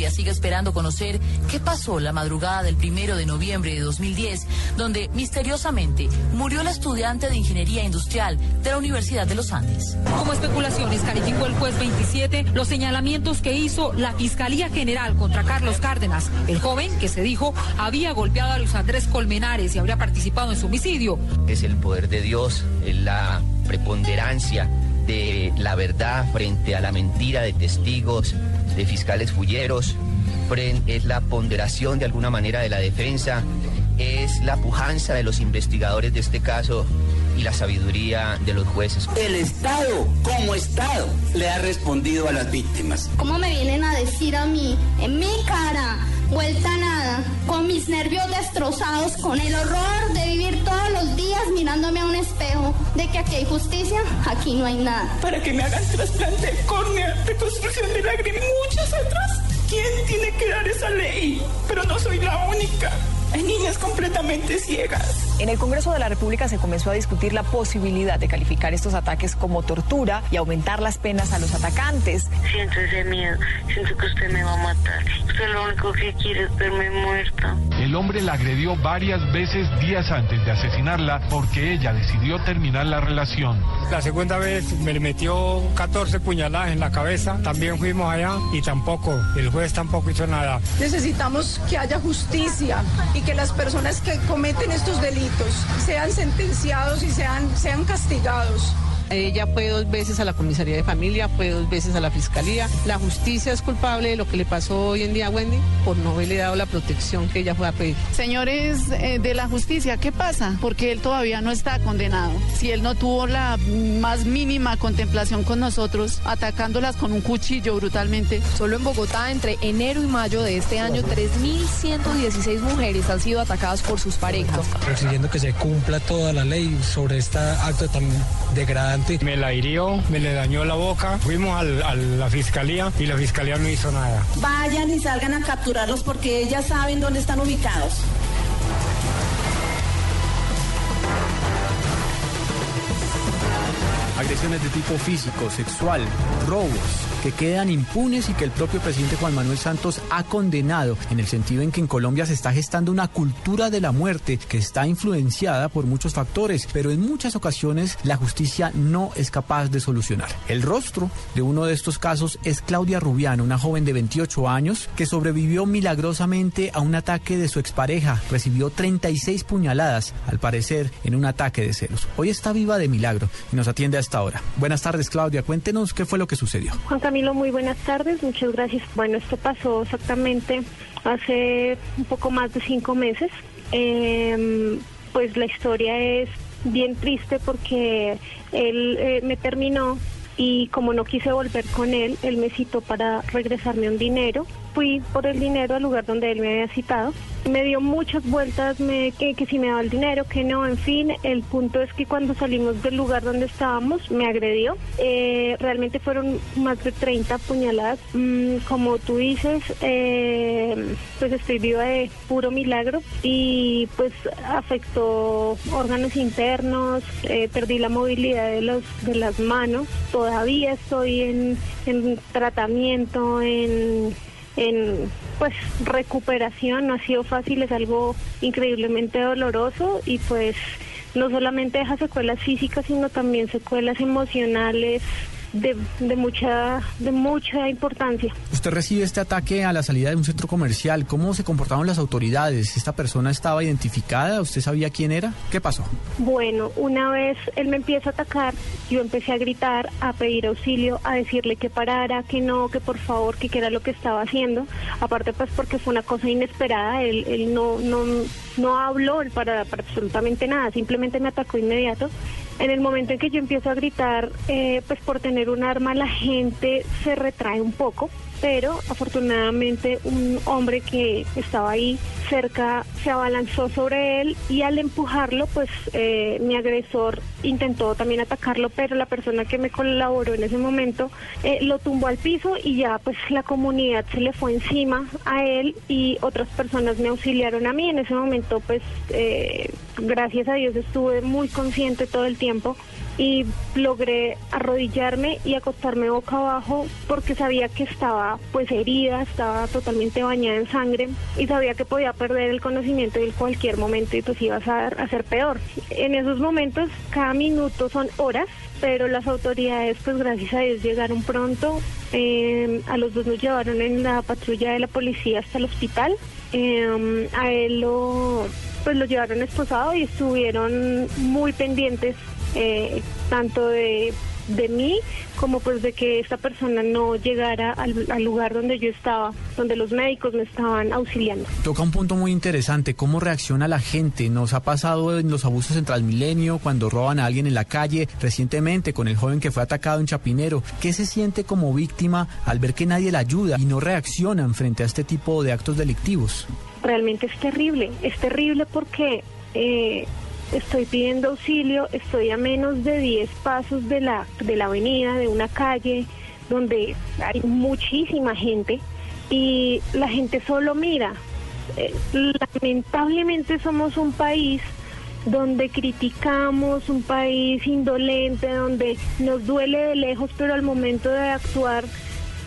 Colombia sigue esperando conocer qué pasó la madrugada del primero de noviembre de 2010, donde misteriosamente murió la estudiante de Ingeniería Industrial de la Universidad de los Andes. Como especulaciones calificó el juez 27 los señalamientos que hizo la Fiscalía General contra Carlos Cárdenas, el joven que se dijo había golpeado a Luis Andrés Colmenares y habría participado en su homicidio. Es el poder de Dios, la preponderancia de la verdad frente a la mentira de testigos, de fiscales fulleros, es la ponderación de alguna manera de la defensa, es la pujanza de los investigadores de este caso y la sabiduría de los jueces. El Estado, como Estado, le ha respondido a las víctimas. ¿Cómo me vienen a decir a mí, en mi cara, vuelta a nada, con mis nervios destrozados, con el horror de días mirándome a un espejo, de que aquí hay justicia, aquí no hay nada? para que me hagan trasplante de córnea, reconstrucción de lágrima y muchas otras. ¿Quién tiene que dar esa ley? Pero no soy la única. Hay niñas completamente ciegas. En el Congreso de la República se comenzó a discutir la posibilidad de calificar estos ataques como tortura y aumentar las penas a los atacantes. Siento ese miedo, siento que usted me va a matar. Usted lo único que quiere es verme muerta. El hombre la agredió varias veces días antes de asesinarla porque ella decidió terminar la relación. La segunda vez me le metió 14 puñaladas en la cabeza. También fuimos allá y tampoco, el juez tampoco hizo nada. Necesitamos que haya justicia y que las personas que cometen estos delitos sean sentenciados y sean, sean castigados. Ella fue dos veces a la comisaría de familia, fue dos veces a la fiscalía. La justicia es culpable de lo que le pasó hoy en día a Wendy por no haberle dado la protección que ella fue a pedir. Señores eh, de la justicia, ¿qué pasa? Porque él todavía no está condenado. Si él no tuvo la más mínima contemplación con nosotros, atacándolas con un cuchillo brutalmente. Solo en Bogotá, entre enero y mayo de este año, 3.116 mujeres han sido atacadas por sus parejas. Exigiendo que se cumpla toda la ley sobre este acto tan degradante. Me la hirió, me le dañó la boca. Fuimos al- a la fiscalía y la fiscalía no hizo nada. Vayan y salgan a capturarlos porque ellas saben dónde están ubicados. Agresiones de tipo físico, sexual, robos, que quedan impunes y que el propio presidente Juan Manuel Santos ha condenado, en el sentido en que en Colombia se está gestando una cultura de la muerte que está influenciada por muchos factores, pero en muchas ocasiones la justicia no es capaz de solucionar. El rostro de uno de estos casos es Claudia Rubiano, una joven de 28 años que sobrevivió milagrosamente a un ataque de su expareja. Recibió 36 puñaladas, al parecer, en un ataque de celos. Hoy está viva de milagro y nos atiende a esta hora. Buenas tardes, Claudia. Cuéntenos qué fue lo que sucedió. Camilo, muy buenas tardes, muchas gracias. Bueno, esto pasó exactamente hace un poco más de cinco meses. Eh, pues la historia es bien triste porque él eh, me terminó y como no quise volver con él, él me citó para regresarme un dinero. Fui por el dinero al lugar donde él me había citado. Me dio muchas vueltas, me, que, que si me daba el dinero, que no, en fin. El punto es que cuando salimos del lugar donde estábamos, me agredió. Eh, realmente fueron más de 30 puñaladas. Mm, como tú dices, eh, pues estoy viva de puro milagro y pues afectó órganos internos, eh, perdí la movilidad de, los, de las manos. Todavía estoy en, en tratamiento, en en pues recuperación no ha sido fácil es algo increíblemente doloroso y pues no solamente deja secuelas físicas sino también secuelas emocionales de, de mucha de mucha importancia Usted recibe este ataque a la salida de un centro comercial. ¿Cómo se comportaron las autoridades? ¿Esta persona estaba identificada? ¿Usted sabía quién era? ¿Qué pasó? Bueno, una vez él me empieza a atacar, yo empecé a gritar, a pedir auxilio, a decirle que parara, que no, que por favor, que qué era lo que estaba haciendo. Aparte, pues porque fue una cosa inesperada, él, él no, no, no habló para, para absolutamente nada, simplemente me atacó inmediato. En el momento en que yo empiezo a gritar, eh, pues por tener un arma, la gente se retrae un poco pero afortunadamente un hombre que estaba ahí cerca se abalanzó sobre él y al empujarlo, pues eh, mi agresor intentó también atacarlo, pero la persona que me colaboró en ese momento eh, lo tumbó al piso y ya pues la comunidad se le fue encima a él y otras personas me auxiliaron a mí. En ese momento pues eh, gracias a Dios estuve muy consciente todo el tiempo y logré arrodillarme y acostarme boca abajo porque sabía que estaba pues herida, estaba totalmente bañada en sangre y sabía que podía perder el conocimiento en cualquier momento y pues iba a ser peor. En esos momentos cada minuto son horas, pero las autoridades pues gracias a Dios llegaron pronto. Eh, a los dos nos llevaron en la patrulla de la policía hasta el hospital. Eh, a él lo pues lo llevaron esposado y estuvieron muy pendientes eh, tanto de, de mí como pues de que esta persona no llegara al, al, lugar donde yo estaba, donde los médicos me estaban auxiliando. Toca un punto muy interesante, cómo reacciona la gente. Nos ha pasado en los abusos en Transmilenio, cuando roban a alguien en la calle, recientemente con el joven que fue atacado en Chapinero. ¿Qué se siente como víctima al ver que nadie la ayuda y no reaccionan frente a este tipo de actos delictivos? Realmente es terrible, es terrible porque... Eh, estoy pidiendo auxilio, estoy a menos de 10 pasos de la, de la avenida, de una calle donde hay muchísima gente y la gente solo mira. Eh, lamentablemente somos un país donde criticamos, un país indolente, donde nos duele de lejos, pero al momento de actuar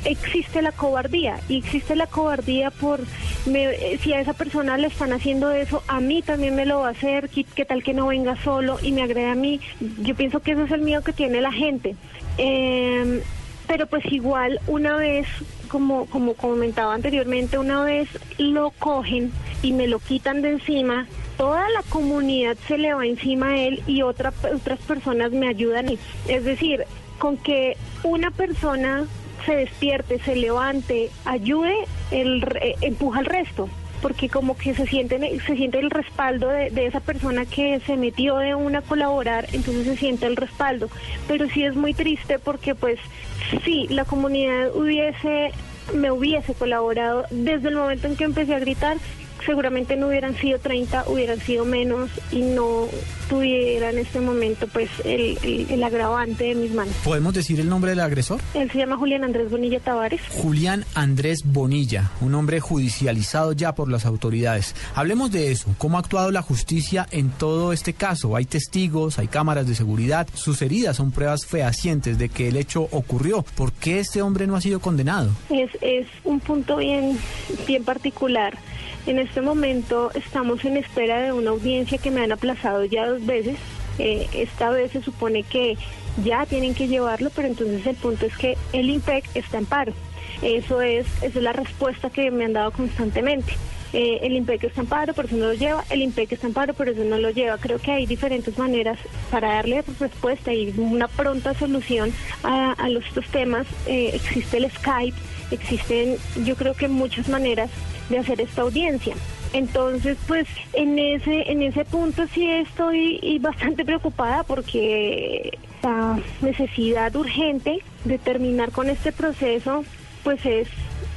existe la cobardía y existe la cobardía por me, si a esa persona le están haciendo eso, a mí también me lo va a hacer, qué, tal que no venga solo y me agrede a mí. Yo pienso que eso es el miedo que tiene la gente. Eh, pero pues igual una vez, como, como comentaba anteriormente, una vez lo cogen y me lo quitan de encima, toda la comunidad se le va encima a él y otra, otras personas me ayudan. Es decir, con que una persona se despierte, se levante, ayude, el, eh, empuja al resto porque como que se siente, se siente el respaldo de, de, esa persona que se metió de una a colaborar, entonces se siente el respaldo. Pero sí es muy triste porque pues sí, la comunidad hubiese, me hubiese colaborado desde el momento en que empecé a gritar, seguramente no hubieran sido 30, hubieran sido menos y no tuviera en este momento pues el, el, el, agravante de mis manos. ¿Podemos decir el nombre del agresor? Él se llama Julián Andrés Bonilla Tavares. Julián Andrés Bonilla, un hombre judicializado ya por las autoridades. Hablemos de eso, cómo ha actuado la justicia en todo este caso. Hay testigos, hay cámaras de seguridad, sus heridas son pruebas fehacientes de que el hecho ocurrió. ¿Por qué este hombre no ha sido condenado? Es, es un punto bien, bien particular. En este momento estamos en espera de una audiencia que me han aplazado ya veces. Eh, esta vez se supone que ya tienen que llevarlo, pero entonces el punto es que el IMPEC está en paro. Eso es, esa es la respuesta que me han dado constantemente. Eh, el IMPEC está en paro, por eso no lo lleva, el IMPEC está en paro, por eso no lo lleva. Creo que hay diferentes maneras para darle respuesta y una pronta solución a, a los, estos temas. Eh, existe el Skype, existen yo creo que muchas maneras de hacer esta audiencia. Entonces, pues en ese en ese punto sí estoy bastante preocupada porque la necesidad urgente de terminar con este proceso, pues es,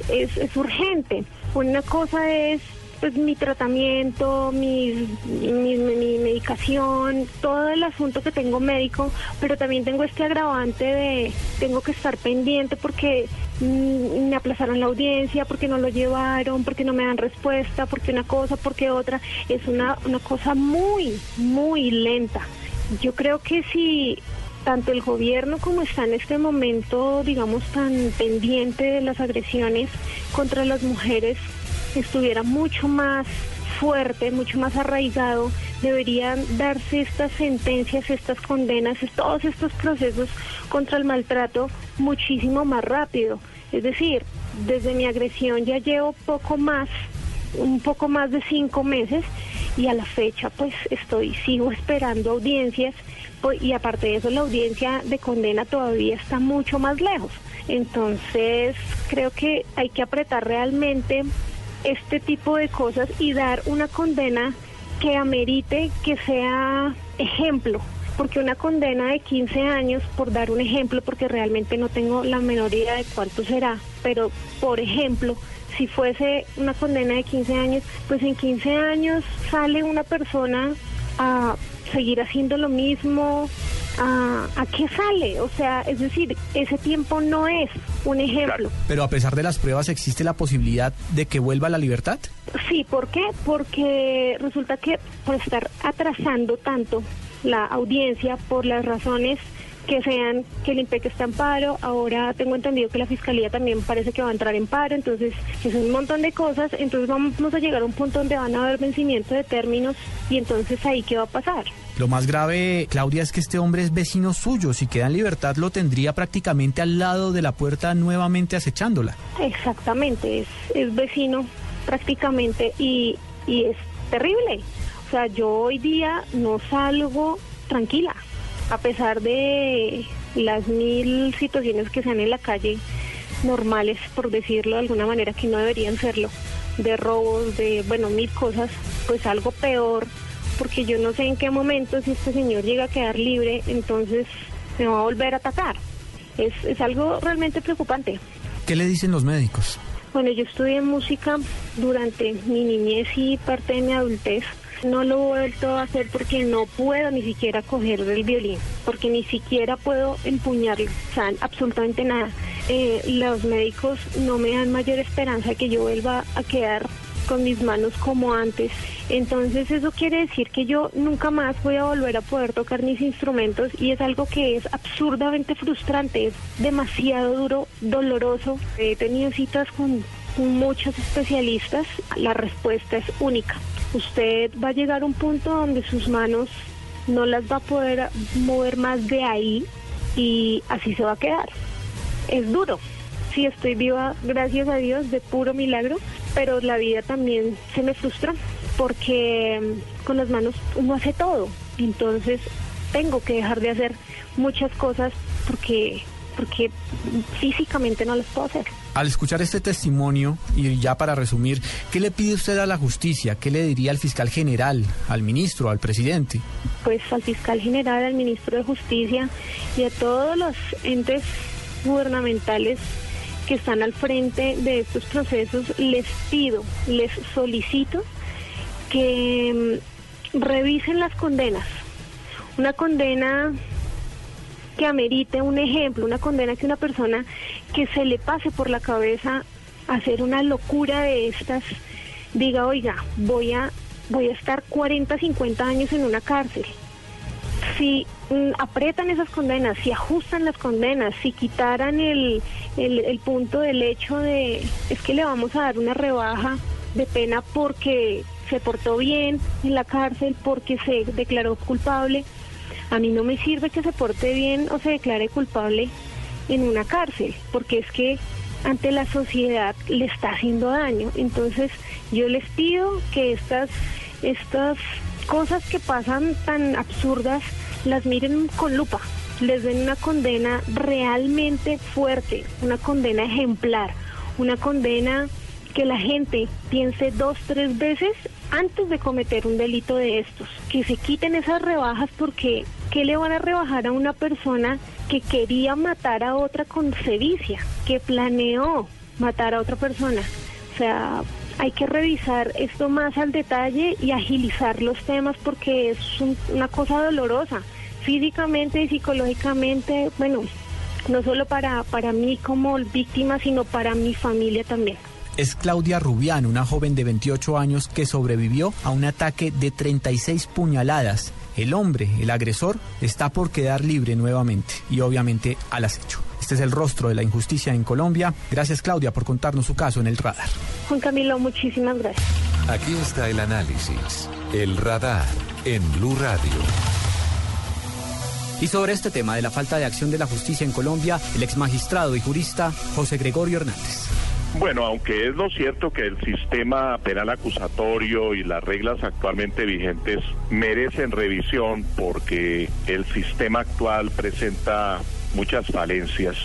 es, es urgente. Una cosa es pues mi tratamiento, mi, mi, medicación, todo el asunto que tengo médico, pero también tengo este agravante de tengo que estar pendiente porque me aplazaron la audiencia, porque no lo llevaron, porque no me dan respuesta, porque una cosa, porque otra. Es una, una cosa muy, muy lenta. Yo creo que si tanto el gobierno como está en este momento, digamos, tan pendiente de las agresiones contra las mujeres, estuviera mucho más fuerte, mucho más arraigado, deberían darse estas sentencias, estas condenas, todos estos procesos contra el maltrato muchísimo más rápido. Es decir, desde mi agresión ya llevo poco más, un poco más de cinco meses y a la fecha pues estoy, sigo esperando audiencias pues, y aparte de eso la audiencia de condena todavía está mucho más lejos. Entonces creo que hay que apretar realmente este tipo de cosas y dar una condena que amerite que sea ejemplo, porque una condena de 15 años, por dar un ejemplo, porque realmente no tengo la menor idea de cuánto será, pero por ejemplo, si fuese una condena de 15 años, pues en 15 años sale una persona a seguir haciendo lo mismo, ¿A, ¿A, qué sale? O sea, es decir, ese tiempo no es un ejemplo. Pero a pesar de las pruebas, ¿existe la posibilidad de que vuelva a la libertad? Sí, ¿por qué? Porque resulta que por estar atrasando tanto la audiencia por las razones que sean que el IMPEC está en paro, ahora tengo entendido que la Fiscalía también parece que va a entrar en paro, entonces es un montón de cosas, entonces vamos a llegar a un punto donde van a haber vencimiento de términos y entonces ahí qué va a pasar. Lo más grave, Claudia, es que este hombre es vecino suyo. Si queda en libertad, lo tendría prácticamente al lado de la puerta nuevamente acechándola. Exactamente, es, es vecino prácticamente y, y es terrible. O sea, yo hoy día no salgo tranquila, a pesar de las mil situaciones que sean en la calle normales, por decirlo de alguna manera, que no deberían serlo, de robos, de, bueno, mil cosas, pues algo peor porque yo no sé en qué momento si este señor llega a quedar libre, entonces me va a volver a atacar. Es, es algo realmente preocupante. ¿Qué le dicen los médicos? Bueno, yo estudié música durante mi niñez y parte de mi adultez. No lo he vuelto a hacer porque no puedo ni siquiera coger el violín, porque ni siquiera puedo empuñarlo, o sea, absolutamente nada. Eh, los médicos no me dan mayor esperanza que yo vuelva a quedar con mis manos como antes. Entonces eso quiere decir que yo nunca más voy a volver a poder tocar mis instrumentos y es algo que es absurdamente frustrante, es demasiado duro, doloroso. He tenido citas con muchos especialistas, la respuesta es única. Usted va a llegar a un punto donde sus manos no las va a poder mover más de ahí y así se va a quedar. Es duro. Sí, estoy viva, gracias a Dios, de puro milagro, pero la vida también se me frustra porque con las manos uno hace todo. Entonces tengo que dejar de hacer muchas cosas porque porque físicamente no las puedo hacer. Al escuchar este testimonio, y ya para resumir, ¿qué le pide usted a la justicia? ¿Qué le diría al fiscal general, al ministro, al presidente? Pues al fiscal general, al ministro de Justicia y a todos los entes gubernamentales que están al frente de estos procesos, les pido, les solicito que mm, revisen las condenas. Una condena que amerite un ejemplo, una condena que una persona que se le pase por la cabeza hacer una locura de estas diga, oiga, voy a voy a estar 40, 50 años en una cárcel. Si mm, aprietan esas condenas, si ajustan las condenas, si quitaran el, el, el punto del hecho de es que le vamos a dar una rebaja de pena porque se portó bien en la cárcel, porque se declaró culpable, a mí no me sirve que se porte bien o se declare culpable en una cárcel, porque es que ante la sociedad le está haciendo daño. Entonces yo les pido que estas, estas cosas que pasan tan absurdas las miren con lupa, les den una condena realmente fuerte, una condena ejemplar, una condena que la gente piense dos, tres veces antes de cometer un delito de estos, que se quiten esas rebajas porque ¿qué le van a rebajar a una persona que quería matar a otra con sevicia, que planeó matar a otra persona? O sea, hay que revisar esto más al detalle y agilizar los temas porque es una cosa dolorosa, físicamente y psicológicamente, bueno, no solo para, para mí como víctima, sino para mi familia también es Claudia Rubián, una joven de 28 años que sobrevivió a un ataque de 36 puñaladas. El hombre, el agresor, está por quedar libre nuevamente y obviamente al acecho. Este es el rostro de la injusticia en Colombia. Gracias Claudia por contarnos su caso en el radar. Juan Camilo, muchísimas gracias. Aquí está el análisis, el radar en Blue Radio. Y sobre este tema de la falta de acción de la justicia en Colombia, el ex magistrado y jurista José Gregorio Hernández. Bueno, aunque es lo cierto que el sistema penal acusatorio y las reglas actualmente vigentes merecen revisión porque el sistema actual presenta muchas falencias.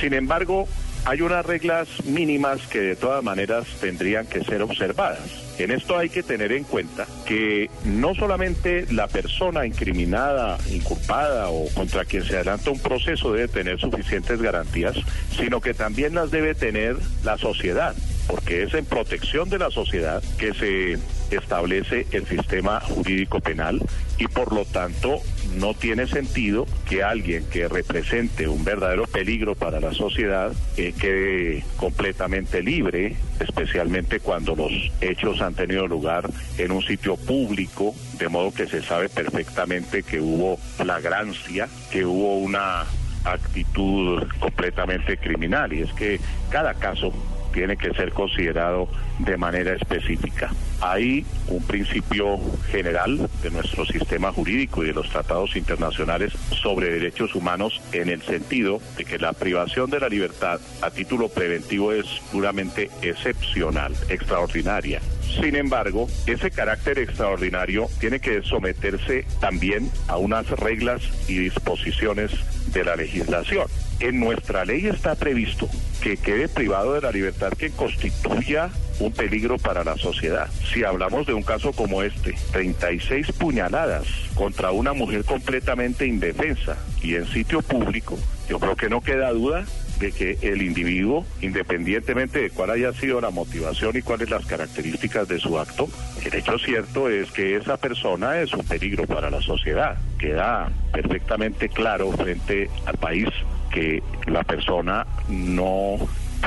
Sin embargo, hay unas reglas mínimas que de todas maneras tendrían que ser observadas. En esto hay que tener en cuenta que no solamente la persona incriminada, inculpada o contra quien se adelanta un proceso debe tener suficientes garantías, sino que también las debe tener la sociedad, porque es en protección de la sociedad que se establece el sistema jurídico penal y por lo tanto no tiene sentido que alguien que represente un verdadero peligro para la sociedad eh, quede completamente libre, especialmente cuando los hechos han tenido lugar en un sitio público, de modo que se sabe perfectamente que hubo flagrancia, que hubo una actitud completamente criminal. Y es que cada caso tiene que ser considerado de manera específica. Hay un principio general de nuestro sistema jurídico y de los tratados internacionales sobre derechos humanos en el sentido de que la privación de la libertad a título preventivo es puramente excepcional, extraordinaria. Sin embargo, ese carácter extraordinario tiene que someterse también a unas reglas y disposiciones de la legislación. En nuestra ley está previsto que quede privado de la libertad que constituya un peligro para la sociedad. Si hablamos de un caso como este, 36 puñaladas contra una mujer completamente indefensa y en sitio público, yo creo que no queda duda de que el individuo, independientemente de cuál haya sido la motivación y cuáles las características de su acto, el hecho cierto es que esa persona es un peligro para la sociedad. Queda perfectamente claro frente al país que la persona no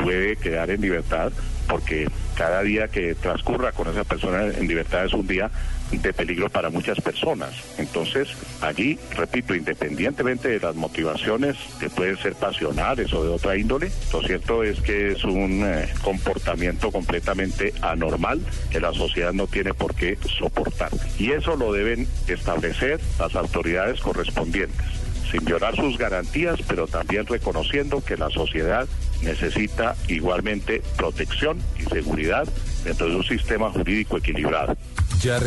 puede quedar en libertad porque cada día que transcurra con esa persona en libertad es un día de peligro para muchas personas. Entonces, allí, repito, independientemente de las motivaciones que pueden ser pasionales o de otra índole, lo cierto es que es un eh, comportamiento completamente anormal que la sociedad no tiene por qué soportar. Y eso lo deben establecer las autoridades correspondientes sin violar sus garantías, pero también reconociendo que la sociedad necesita igualmente protección y seguridad dentro de un sistema jurídico equilibrado. Ya.